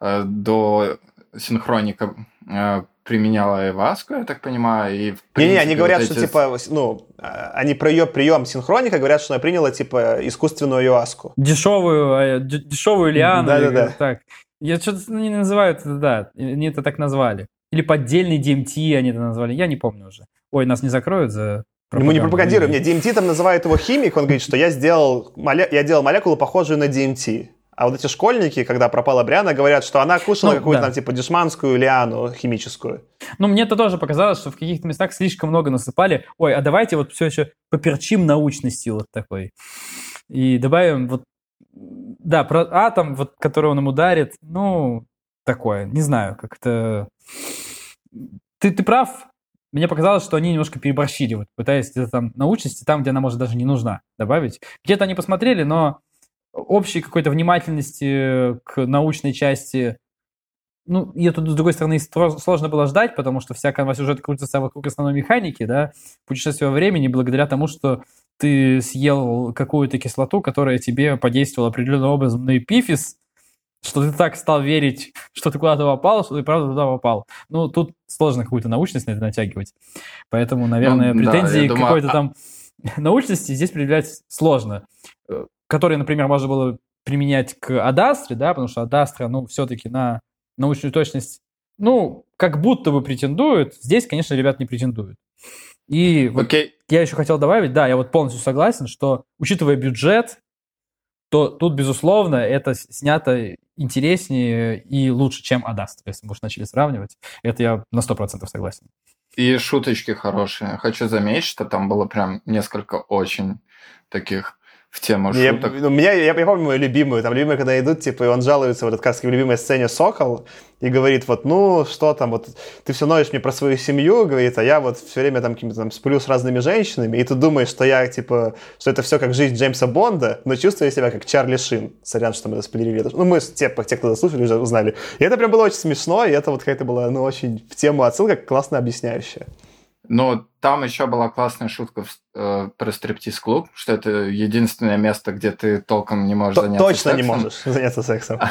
э, до синхроника э, применяла Эваску, я так понимаю, и Не-не, они говорят, вот эти... что типа, ну, а, они про ее прием синхроника говорят, что она приняла типа искусственную Эваску. Дешевую, э, дешевую лиану. Да-да-да. Так. Я что-то ну, не называю это, да, они это так назвали. Или поддельный DMT они это назвали, я не помню уже. Ой, нас не закроют за ну, мы не пропагандируем. Мне DMT там называет его химик, он говорит, что я сделал, я делал молекулу, похожую на DMT. А вот эти школьники, когда пропала Бриана, говорят, что она кушала ну, какую-то да. там типа дешманскую лиану химическую. Ну, мне это тоже показалось, что в каких-то местах слишком много насыпали. Ой, а давайте вот все еще поперчим научностью вот такой. И добавим вот, да, про атом, вот, который он ему дарит, ну, такое, не знаю, как-то... Ты, ты прав, мне показалось, что они немножко переборщили, вот, пытаясь где-то там научности, там, где она, может, даже не нужна, добавить. Где-то они посмотрели, но общей какой-то внимательности к научной части, ну, ее тут, с другой стороны, сложно было ждать, потому что вся канва сюжета крутится вокруг основной механики, да, путешествие во времени, благодаря тому, что ты съел какую-то кислоту, которая тебе подействовала определенным образом на эпифиз, что ты так стал верить, что ты куда-то попал, что ты правда туда попал. Ну, тут сложно какую-то научность на это натягивать. Поэтому, наверное, ну, претензии да, к какой-то а там научности здесь предъявлять сложно. Э, которые, например, можно было применять к Адастре, да, потому что Адастра, ну, все-таки на научную точность, ну, как будто бы претендует. Здесь, конечно, ребят не претендуют. И вот... Окей, я еще хотел добавить, да, я вот полностью согласен, что, учитывая бюджет, то тут, безусловно, это снято интереснее и лучше, чем Адаст, если мы уж начали сравнивать. Это я на 100% согласен. И шуточки хорошие. Хочу заметить, что там было прям несколько очень таких в тему шуток. Я, у меня, я, я помню мою любимую, там любимые, когда идут, типа, и он жалуется, вот этот, как в любимой сцене Сокол, и говорит, вот, ну, что там, вот, ты все ноешь мне про свою семью, говорит, а я вот все время там там сплю с разными женщинами, и ты думаешь, что я, типа, что это все как жизнь Джеймса Бонда, но чувствую себя как Чарли Шин. Сорян, что мы спойлерили. Ну, мы, те, те, кто слушали, уже узнали. И это прям было очень смешно, и это вот какая-то была, ну, очень в тему отсылка, классно объясняющая. Но там еще была классная шутка э, про стриптиз-клуб, что это единственное место, где ты толком не можешь Т- заняться точно сексом. не можешь заняться сексом.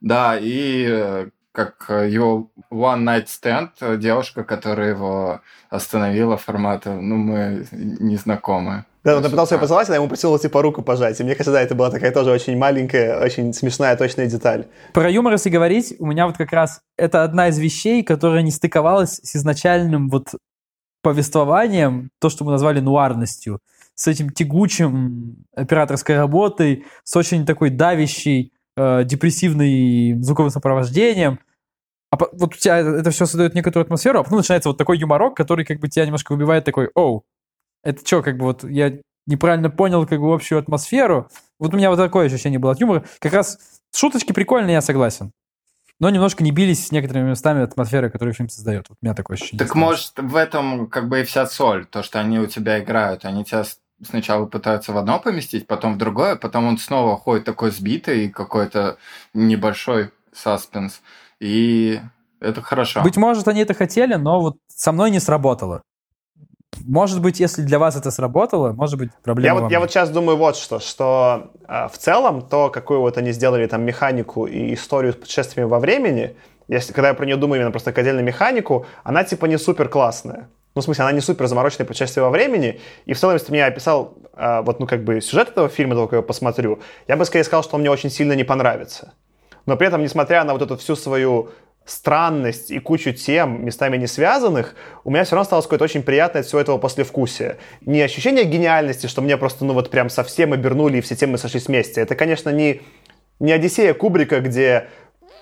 Да, и э, как его one night stand, э, девушка, которая его остановила формата, ну, мы не знакомы. Да, он пытался ее поцеловать, она ему просила, типа, руку пожать. И мне кажется, да, это была такая тоже очень маленькая, очень смешная, точная деталь. Про юмор, если говорить, у меня вот как раз это одна из вещей, которая не стыковалась с изначальным вот повествованием, то, что мы назвали нуарностью, с этим тягучим операторской работой, с очень такой давящей, э, депрессивной звуковым сопровождением. А по- вот у тебя это все создает некоторую атмосферу, а потом начинается вот такой юморок, который как бы тебя немножко выбивает такой, оу, это что, как бы вот я неправильно понял как бы общую атмосферу. Вот у меня вот такое ощущение было от юмора. Как раз шуточки прикольные, я согласен. Но немножко не бились с некоторыми местами атмосферы, которую фильм создает. Вот у меня такое ощущение. Так может в этом как бы и вся соль, то, что они у тебя играют. Они тебя сначала пытаются в одно поместить, потом в другое, потом он снова ходит такой сбитый, какой-то небольшой саспенс. И это хорошо. Быть может, они это хотели, но вот со мной не сработало. Может быть, если для вас это сработало, может быть, проблема Я во вот, я вот сейчас думаю вот что, что а, в целом то, какую вот они сделали там механику и историю с путешествиями во времени, если, когда я про нее думаю именно просто как отдельную механику, она типа не супер классная. Ну, в смысле, она не супер замороченная путешествие во времени. И в целом, если ты мне описал а, вот, ну, как бы сюжет этого фильма, только я посмотрю, я бы скорее сказал, что он мне очень сильно не понравится. Но при этом, несмотря на вот эту всю свою странность и кучу тем, местами не связанных, у меня все равно осталось какое-то очень приятное от всего этого послевкусие. Не ощущение гениальности, что мне просто, ну вот прям совсем обернули и все темы сошлись вместе. Это, конечно, не, не Одиссея Кубрика, где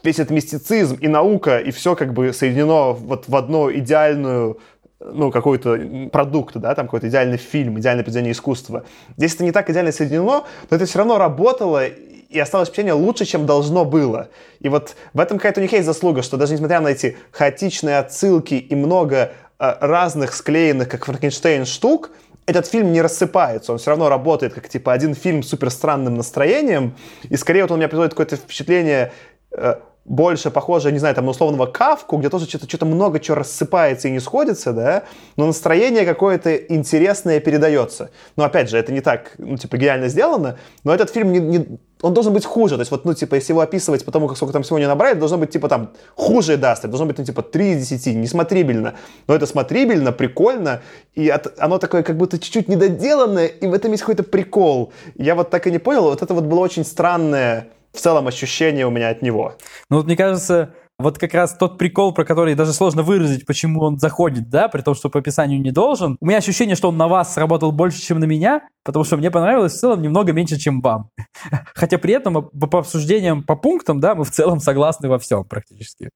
весь этот мистицизм и наука, и все как бы соединено вот в одну идеальную ну, какой-то продукт, да, там какой-то идеальный фильм, идеальное произведение искусства. Здесь это не так идеально соединено, но это все равно работало и осталось впечатление лучше, чем должно было. И вот в этом какая-то у них есть заслуга, что даже несмотря на эти хаотичные отсылки и много э, разных склеенных, как Франкенштейн, штук, этот фильм не рассыпается, он все равно работает как типа один фильм с супер странным настроением, и скорее вот он у меня производит какое-то впечатление э, больше похоже, не знаю, там на условного Кавку, где тоже что-то что много чего рассыпается и не сходится, да, но настроение какое-то интересное передается. Но опять же, это не так, ну, типа, гениально сделано, но этот фильм не, не- он должен быть хуже. То есть, вот, ну, типа, если его описывать по тому, как сколько там всего не набрали, должно быть, типа, там, хуже даст, должно быть, ну, типа, 3 из 10, несмотрибельно. Но это смотрибельно, прикольно, и от- оно такое, как будто чуть-чуть недоделанное, и в этом есть какой-то прикол. Я вот так и не понял, вот это вот было очень странное в целом ощущение у меня от него. Ну вот мне кажется, вот как раз тот прикол, про который даже сложно выразить, почему он заходит, да, при том, что по описанию не должен. У меня ощущение, что он на вас сработал больше, чем на меня, потому что мне понравилось в целом немного меньше, чем вам. Хотя при этом по, по обсуждениям, по пунктам, да, мы в целом согласны во всем практически.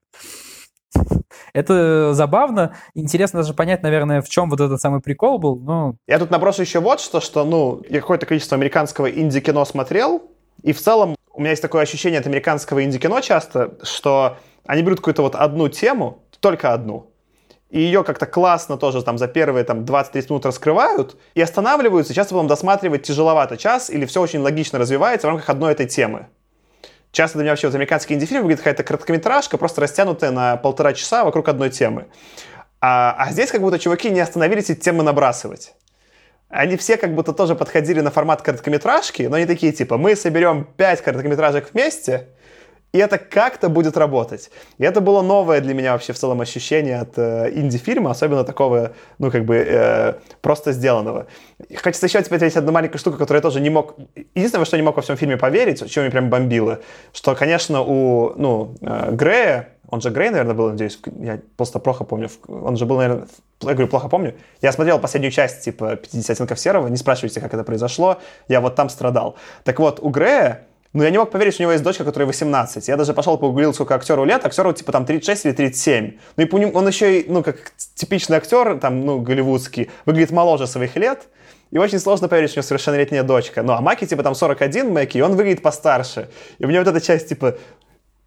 Это забавно. Интересно даже понять, наверное, в чем вот этот самый прикол был. Ну, Я тут наброшу еще вот что, что, ну, я какое-то количество американского инди-кино смотрел, и в целом у меня есть такое ощущение от американского инди-кино часто, что они берут какую-то вот одну тему, только одну, и ее как-то классно тоже там за первые там 20-30 минут раскрывают и останавливаются. Часто потом досматривать тяжеловато час или все очень логично развивается в рамках одной этой темы. Часто для меня вообще вот американский инди-фильм выглядит какая-то короткометражка, просто растянутая на полтора часа вокруг одной темы. А, а здесь как будто чуваки не остановились эти темы набрасывать. Они все как будто тоже подходили на формат короткометражки, но они такие типа, мы соберем 5 короткометражек вместе, и это как-то будет работать. И это было новое для меня вообще в целом ощущение от э, инди-фильма, особенно такого, ну, как бы, э, просто сделанного. Хочется еще теперь ответить одну маленькую штуку, которую я тоже не мог... Единственное, что не мог во всем фильме поверить, что меня прям бомбило, что, конечно, у, ну, э, Грея, Он же Грей, наверное, был, надеюсь. Я просто плохо помню. Он же был, наверное... Я говорю, плохо помню. Я смотрел последнюю часть, типа, 50 оттенков серого. Не спрашивайте, как это произошло. Я вот там страдал. Так вот, у Грея ну, я не мог поверить, что у него есть дочка, которой 18. Я даже пошел погуглил, сколько актеру лет. Актеру, типа, там 36 или 37. Ну, и он еще и, ну, как типичный актер, там, ну, голливудский, выглядит моложе своих лет. И очень сложно поверить, что у него совершеннолетняя дочка. Ну, а Маки, типа, там 41 Маки, и он выглядит постарше. И у меня вот эта часть, типа,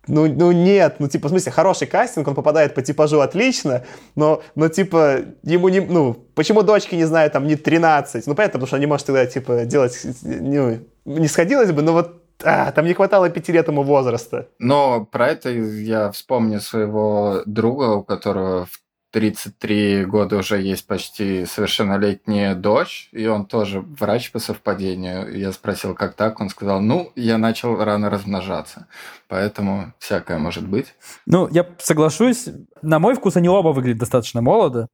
ну, ну нет, ну типа, в смысле, хороший кастинг, он попадает по типажу отлично, но, но типа, ему не, ну, почему дочки, не знаю, там, не 13? Ну, понятно, потому что не может тогда, типа, делать, ну, не сходилось бы, но вот а, там не хватало пятилетнему возраста. Но про это я вспомню своего друга, у которого в 33 года уже есть почти совершеннолетняя дочь, и он тоже врач по совпадению. Я спросил, как так? Он сказал, ну, я начал рано размножаться, поэтому всякое может быть. Ну, я соглашусь. На мой вкус они оба выглядят достаточно молодо.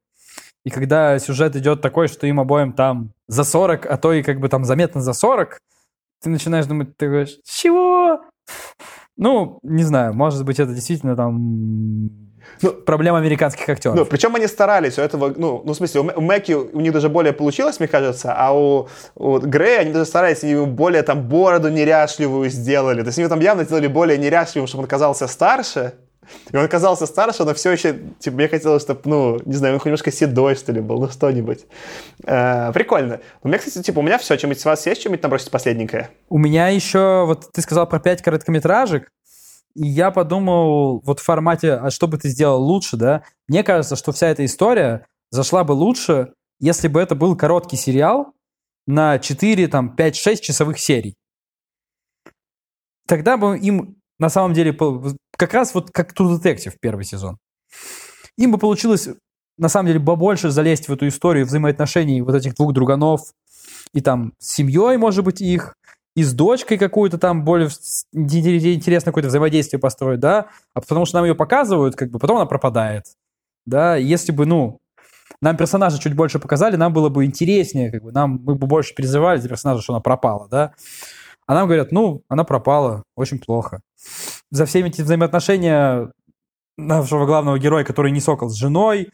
И когда сюжет идет такой, что им обоим там за 40, а то и как бы там заметно за 40, ты начинаешь думать, ты говоришь, чего? Ну, не знаю, может быть, это действительно там ну, проблема американских актеров. Ну, причем они старались у этого, ну, ну в смысле, у Мэки у них даже более получилось, мне кажется, а у, у Грея они даже старались, ему более там бороду неряшливую сделали. То есть они там явно сделали более неряшливым, чтобы он казался старше. И он оказался старше, но все еще, типа, мне хотелось, чтобы, ну, не знаю, он немножко седой, что ли, был, ну, что-нибудь. Э, прикольно. У меня, кстати, типа, у меня все, чем-нибудь у вас есть чем-нибудь набросить последненькое? У меня еще, вот ты сказал про пять короткометражек, и я подумал, вот в формате, а что бы ты сделал лучше, да? Мне кажется, что вся эта история зашла бы лучше, если бы это был короткий сериал на 4, там, 5-6 часовых серий. Тогда бы им на самом деле как раз вот как True Detective первый сезон. Им бы получилось на самом деле побольше залезть в эту историю взаимоотношений вот этих двух друганов и там с семьей, может быть, их, и с дочкой какую-то там более интересное какое-то взаимодействие построить, да, а потому что нам ее показывают, как бы, потом она пропадает, да, если бы, ну, нам персонажа чуть больше показали, нам было бы интереснее, как бы, нам, мы бы больше переживали за персонажа, что она пропала, да, а нам говорят, ну, она пропала, очень плохо. За всеми эти взаимоотношения нашего главного героя, который не сокол с женой,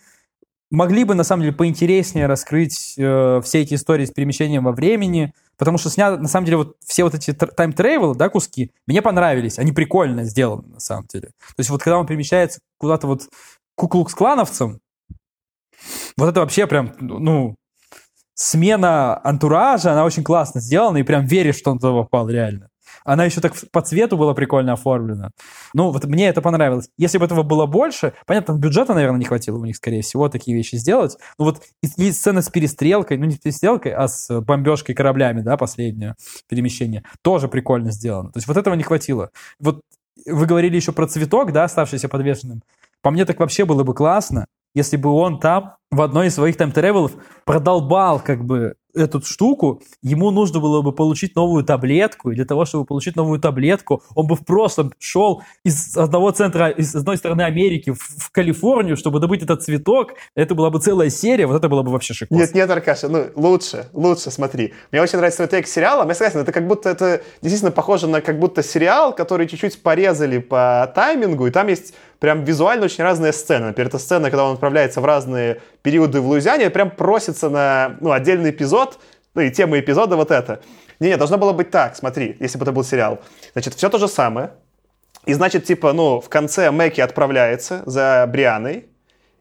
могли бы, на самом деле, поинтереснее раскрыть э, все эти истории с перемещением во времени, потому что снят, на самом деле, вот все вот эти тайм трейвелы да, куски, мне понравились, они прикольно сделаны, на самом деле. То есть вот когда он перемещается куда-то вот куклукс-клановцам, вот это вообще прям, ну, смена антуража, она очень классно сделана, и прям веришь, что он туда попал реально. Она еще так по цвету была прикольно оформлена. Ну, вот мне это понравилось. Если бы этого было больше, понятно, бюджета, наверное, не хватило у них, скорее всего, такие вещи сделать. Ну, вот и, и сцена с перестрелкой, ну, не с перестрелкой, а с бомбежкой кораблями, да, последнее перемещение, тоже прикольно сделано. То есть вот этого не хватило. Вот вы говорили еще про цветок, да, оставшийся подвешенным. По мне так вообще было бы классно, если бы он там в одной из своих тайм-тревелов продолбал как бы эту штуку, ему нужно было бы получить новую таблетку, и для того, чтобы получить новую таблетку, он бы в прошлом шел из одного центра, из одной стороны Америки в, в Калифорнию, чтобы добыть этот цветок, это была бы целая серия, вот это было бы вообще шикарно. Нет, нет, Аркаша, ну, лучше, лучше, смотри. Мне очень нравится твой тейк сериала, я согласен, это как будто, это действительно похоже на как будто сериал, который чуть-чуть порезали по таймингу, и там есть прям визуально очень разные сцены. Например, это сцена, когда он отправляется в разные периоды в Луизиане, прям просится на ну, отдельный эпизод, ну и тема эпизода вот это. Не-не, должно было быть так, смотри, если бы это был сериал. Значит, все то же самое. И значит, типа, ну, в конце Мэки отправляется за Брианой,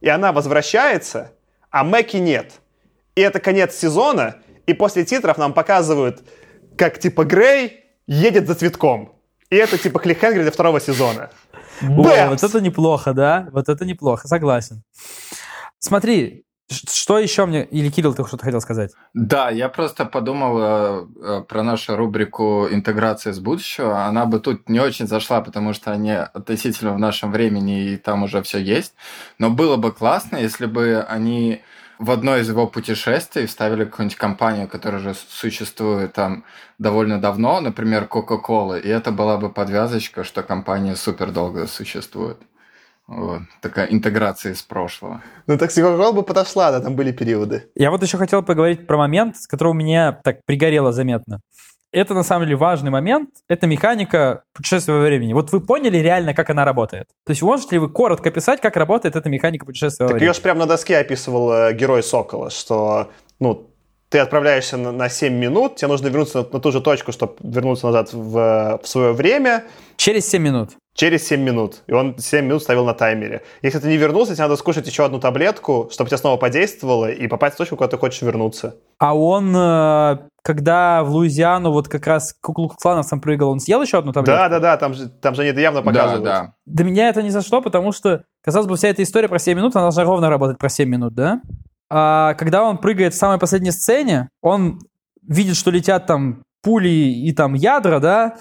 и она возвращается, а Мэки нет. И это конец сезона, и после титров нам показывают, как, типа, Грей едет за цветком. И это, типа, кликхенгер для второго сезона. О, вот это неплохо, да? Вот это неплохо, согласен. Смотри, что еще мне... Или, Кирилл, ты что-то хотел сказать? Да, я просто подумал э, э, про нашу рубрику «Интеграция с будущего». Она бы тут не очень зашла, потому что они относительно в нашем времени, и там уже все есть. Но было бы классно, если бы они в одно из его путешествий вставили какую-нибудь компанию, которая уже существует там довольно давно, например, Coca-Cola, и это была бы подвязочка, что компания супер долго существует. Вот. Такая интеграция из прошлого. Ну так Coca-Cola бы подошла, да, там были периоды. Я вот еще хотел поговорить про момент, с которого меня так пригорело заметно. Это на самом деле важный момент. Это механика путешествия во времени. Вот вы поняли реально, как она работает? То есть можете ли вы коротко писать, как работает эта механика путешествия так во времени? Так ее же прямо на доске описывал э, герой Сокола, что ну, ты отправляешься на, на 7 минут, тебе нужно вернуться на, на ту же точку, чтобы вернуться назад в, в свое время. Через 7 минут. Через 7 минут. И он 7 минут ставил на таймере. Если ты не вернулся, тебе надо скушать еще одну таблетку, чтобы тебе снова подействовало, и попасть в точку, куда ты хочешь вернуться. А он, э, когда в Луизиану вот как раз Куклукс-клановцам прыгал, он съел еще одну таблетку? Да-да-да, там же, там же они это явно показывают. Да, да. До меня это не зашло, потому что, казалось бы, вся эта история про 7 минут, она должна ровно работать про 7 минут, да? А когда он прыгает в самой последней сцене, он видит, что летят там пули и там ядра, да,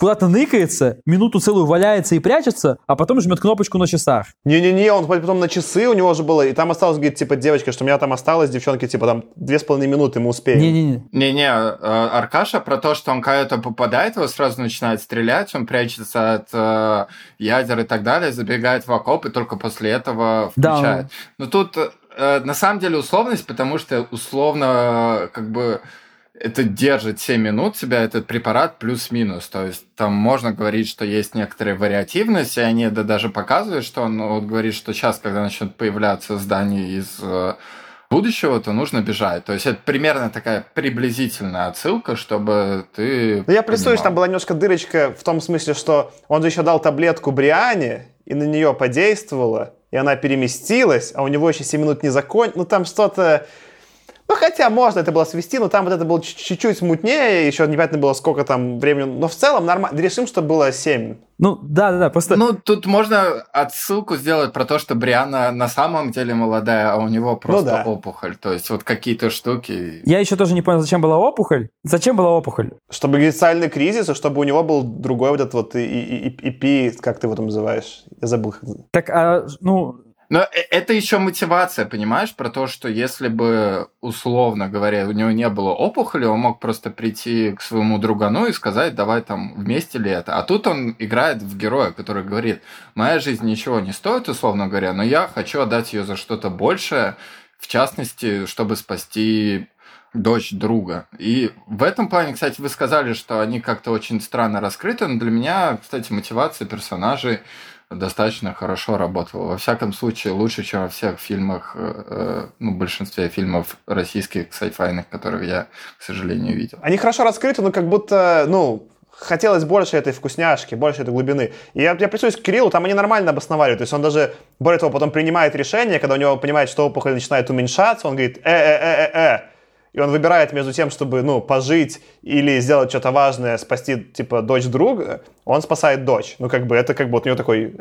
куда-то ныкается, минуту целую валяется и прячется, а потом жмет кнопочку на часах. Не-не-не, он потом на часы у него же было, и там осталось, говорит, типа, девочка, что у меня там осталось, девчонки, типа, там, две с половиной минуты мы успеем. Не-не-не. Не-не, э, Аркаша про то, что он когда-то попадает, его сразу начинает стрелять, он прячется от э, ядер и так далее, забегает в окоп и только после этого включает. Да. Но тут э, на самом деле условность, потому что условно как бы это держит 7 минут себя, этот препарат, плюс-минус. То есть там можно говорить, что есть некоторая вариативность, и они это даже показывают, что он вот говорит, что сейчас, когда начнут появляться здания из э, будущего, то нужно бежать. То есть это примерно такая приблизительная отсылка, чтобы ты... Ну, я представляю, что там была немножко дырочка в том смысле, что он же еще дал таблетку Бриане, и на нее подействовало, и она переместилась, а у него еще 7 минут не закончилось. Ну, там что-то... Ну, хотя можно это было свести, но там вот это было чуть-чуть смутнее, еще непонятно было, сколько там времени. Но в целом нормально. Решим, что было 7. Ну, да-да-да, просто... Ну, тут можно отсылку сделать про то, что Бриана на самом деле молодая, а у него просто ну, да. опухоль. То есть вот какие-то штуки... Я еще тоже не понял, зачем была опухоль. Зачем была опухоль? Чтобы экзистенциальный кризис, и чтобы у него был другой вот этот вот EP, как ты его там называешь? Я забыл. Так, а, ну, но это еще мотивация, понимаешь, про то, что если бы, условно говоря, у него не было опухоли, он мог просто прийти к своему другану и сказать, давай там вместе ли это. А тут он играет в героя, который говорит, моя жизнь ничего не стоит, условно говоря, но я хочу отдать ее за что-то большее, в частности, чтобы спасти дочь друга. И в этом плане, кстати, вы сказали, что они как-то очень странно раскрыты, но для меня, кстати, мотивация персонажей достаточно хорошо работала. Во всяком случае, лучше, чем во всех фильмах, э, э, ну, большинстве фильмов российских сайфайных, которых я, к сожалению, видел. Они хорошо раскрыты, но как будто, ну, хотелось больше этой вкусняшки, больше этой глубины. И я, я прислушаюсь к Кириллу, там они нормально обосновали. То есть он даже, более того, потом принимает решение, когда у него понимает, что опухоль начинает уменьшаться, он говорит э-э-э-э-э. И он выбирает между тем, чтобы, ну, пожить или сделать что-то важное, спасти, типа, дочь друга, он спасает дочь. Ну, как бы, это как бы вот у него такой...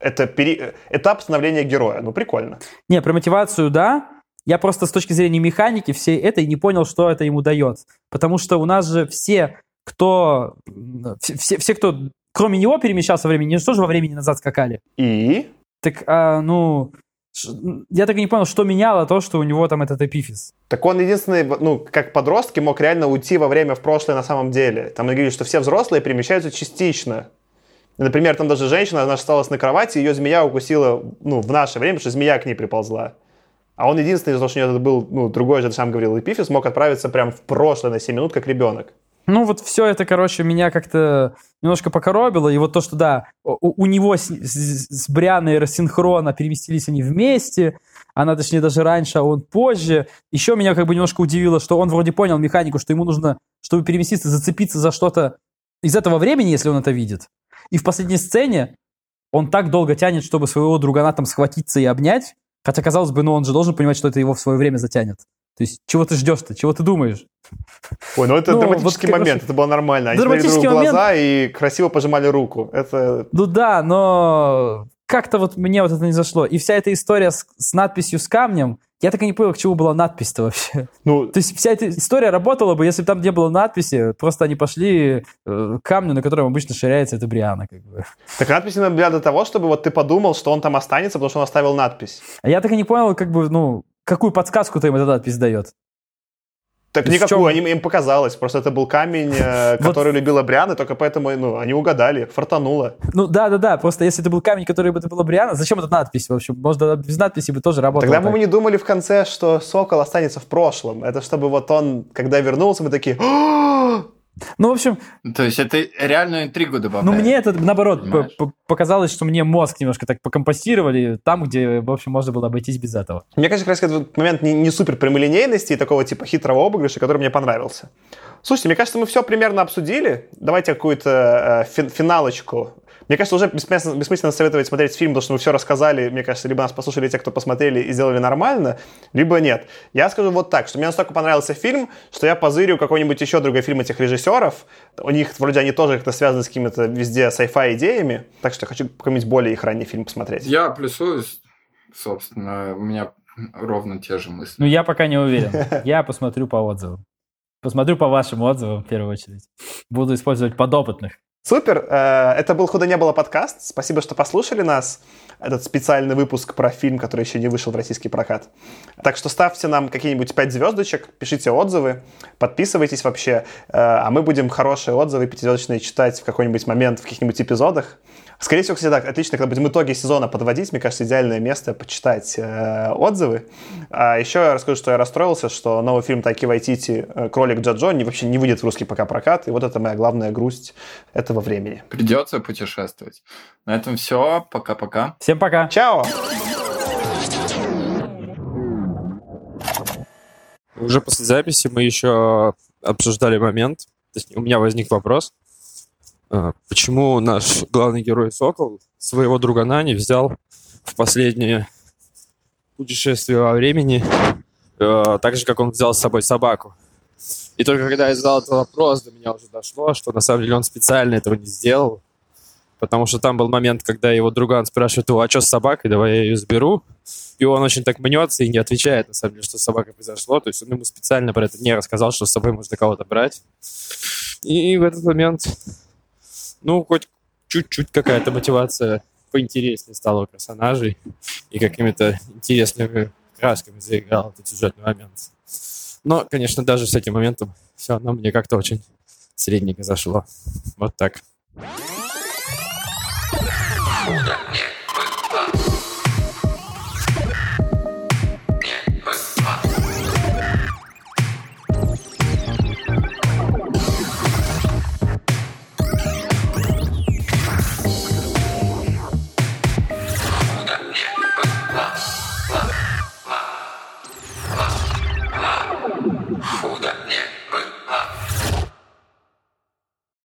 Это пери... этап становления героя. Ну, прикольно. Не, про мотивацию, да. Я просто с точки зрения механики всей этой не понял, что это ему дает. Потому что у нас же все, кто... Все, все кто кроме него перемещался во времени, они же тоже во времени назад скакали. И? Так, а, ну, я так и не понял, что меняло то, что у него там этот эпифиз. Так он единственный, ну, как подростки, мог реально уйти во время в прошлое на самом деле. Там они говорили, что все взрослые перемещаются частично. Например, там даже женщина, она осталась на кровати, ее змея укусила, ну, в наше время, потому что змея к ней приползла. А он единственный, потому что у него был, ну, другой же, сам говорил, эпифиз, мог отправиться прям в прошлое на 7 минут, как ребенок. Ну, вот все это, короче, меня как-то немножко покоробило. И вот то, что, да, у, у него с, с, с Брианой рассинхрона переместились они вместе, она, точнее, даже раньше, а он позже. Еще меня как бы немножко удивило, что он вроде понял механику, что ему нужно, чтобы переместиться, зацепиться за что-то из этого времени, если он это видит. И в последней сцене он так долго тянет, чтобы своего другана там схватиться и обнять, хотя, казалось бы, ну он же должен понимать, что это его в свое время затянет. То есть, чего ты ждешь-то? Чего ты думаешь? Ой, ну это ну, драматический вот, момент, это было нормально. Они смотрели друг в глаза момент... и красиво пожимали руку. Это... Ну да, но как-то вот мне вот это не зашло. И вся эта история с, с надписью с камнем, я так и не понял, к чему была надпись-то вообще. Ну, То есть вся эта история работала бы, если бы там не было надписи, просто они пошли э, к камню, на котором обычно ширяется эта Бриана. Как бы. Так надпись для того, чтобы вот ты подумал, что он там останется, потому что он оставил надпись. А я так и не понял, как бы, ну, какую подсказку-то им эта надпись дает? Так никакую, чем... им показалось. Просто это был камень, э, который любила Бриана, только поэтому ну, они угадали, фартануло. Ну да, да, да. Просто если это был камень, который бы это была Бриана, зачем эта надпись? В общем, может, без надписи бы тоже работала. Тогда бы мы не думали в конце, что Сокол останется в прошлом. Это чтобы вот он, когда вернулся, мы такие, Ну, в общем... То есть это реальную интригу добавляет. Ну, мне это, наоборот, показалось, что мне мозг немножко так покомпостировали там, где, в общем, можно было обойтись без этого. Мне кажется, как раз этот момент не, не супер прямолинейности и такого типа хитрого обыгрыша, который мне понравился. Слушайте, мне кажется, мы все примерно обсудили. Давайте какую-то э, финалочку мне кажется, уже бессмысленно, бессмысленно советовать смотреть фильм, потому что мы все рассказали. Мне кажется, либо нас послушали те, кто посмотрели и сделали нормально, либо нет. Я скажу вот так, что мне настолько понравился фильм, что я позырю какой-нибудь еще другой фильм этих режиссеров. У них вроде они тоже как-то связаны с какими-то везде sci-fi идеями. Так что я хочу какой-нибудь более их ранний фильм посмотреть. Я плюсую, собственно, у меня ровно те же мысли. Ну, я пока не уверен. Я посмотрю по отзывам. Посмотрю по вашим отзывам в первую очередь. Буду использовать подопытных. Супер! Э, это был «Худо не было» подкаст. Спасибо, что послушали нас. Этот специальный выпуск про фильм, который еще не вышел в российский прокат. Так что ставьте нам какие-нибудь пять звездочек, пишите отзывы, подписывайтесь вообще. Э, а мы будем хорошие отзывы пятизвездочные читать в какой-нибудь момент в каких-нибудь эпизодах. Скорее всего, кстати, так, отлично, когда будем итоги сезона подводить, мне кажется, идеальное место почитать э, отзывы. А еще я расскажу, что я расстроился, что новый фильм Таки Вайтити э, «Кролик Джаджо» не, вообще не выйдет в русский пока прокат, и вот это моя главная грусть этого времени. Придется путешествовать. На этом все. Пока-пока. Всем пока. Чао. Уже после записи мы еще обсуждали момент. То есть у меня возник вопрос. А, почему наш главный герой Сокол своего друга Нани взял в последнее путешествие во времени, а, так же, как он взял с собой собаку. И только когда я задал этот вопрос, до меня уже дошло, что на самом деле он специально этого не сделал, потому что там был момент, когда его друган спрашивает его, а что с собакой, давай я ее заберу, и он очень так мнется и не отвечает, на самом деле, что с собакой произошло, то есть он ему специально про это не рассказал, что с собой можно кого-то брать. И в этот момент ну, хоть чуть-чуть какая-то мотивация поинтереснее стала у персонажей и какими-то интересными красками заиграл этот сюжетный момент. Но, конечно, даже с этим моментом все равно мне как-то очень средненько зашло. Вот так.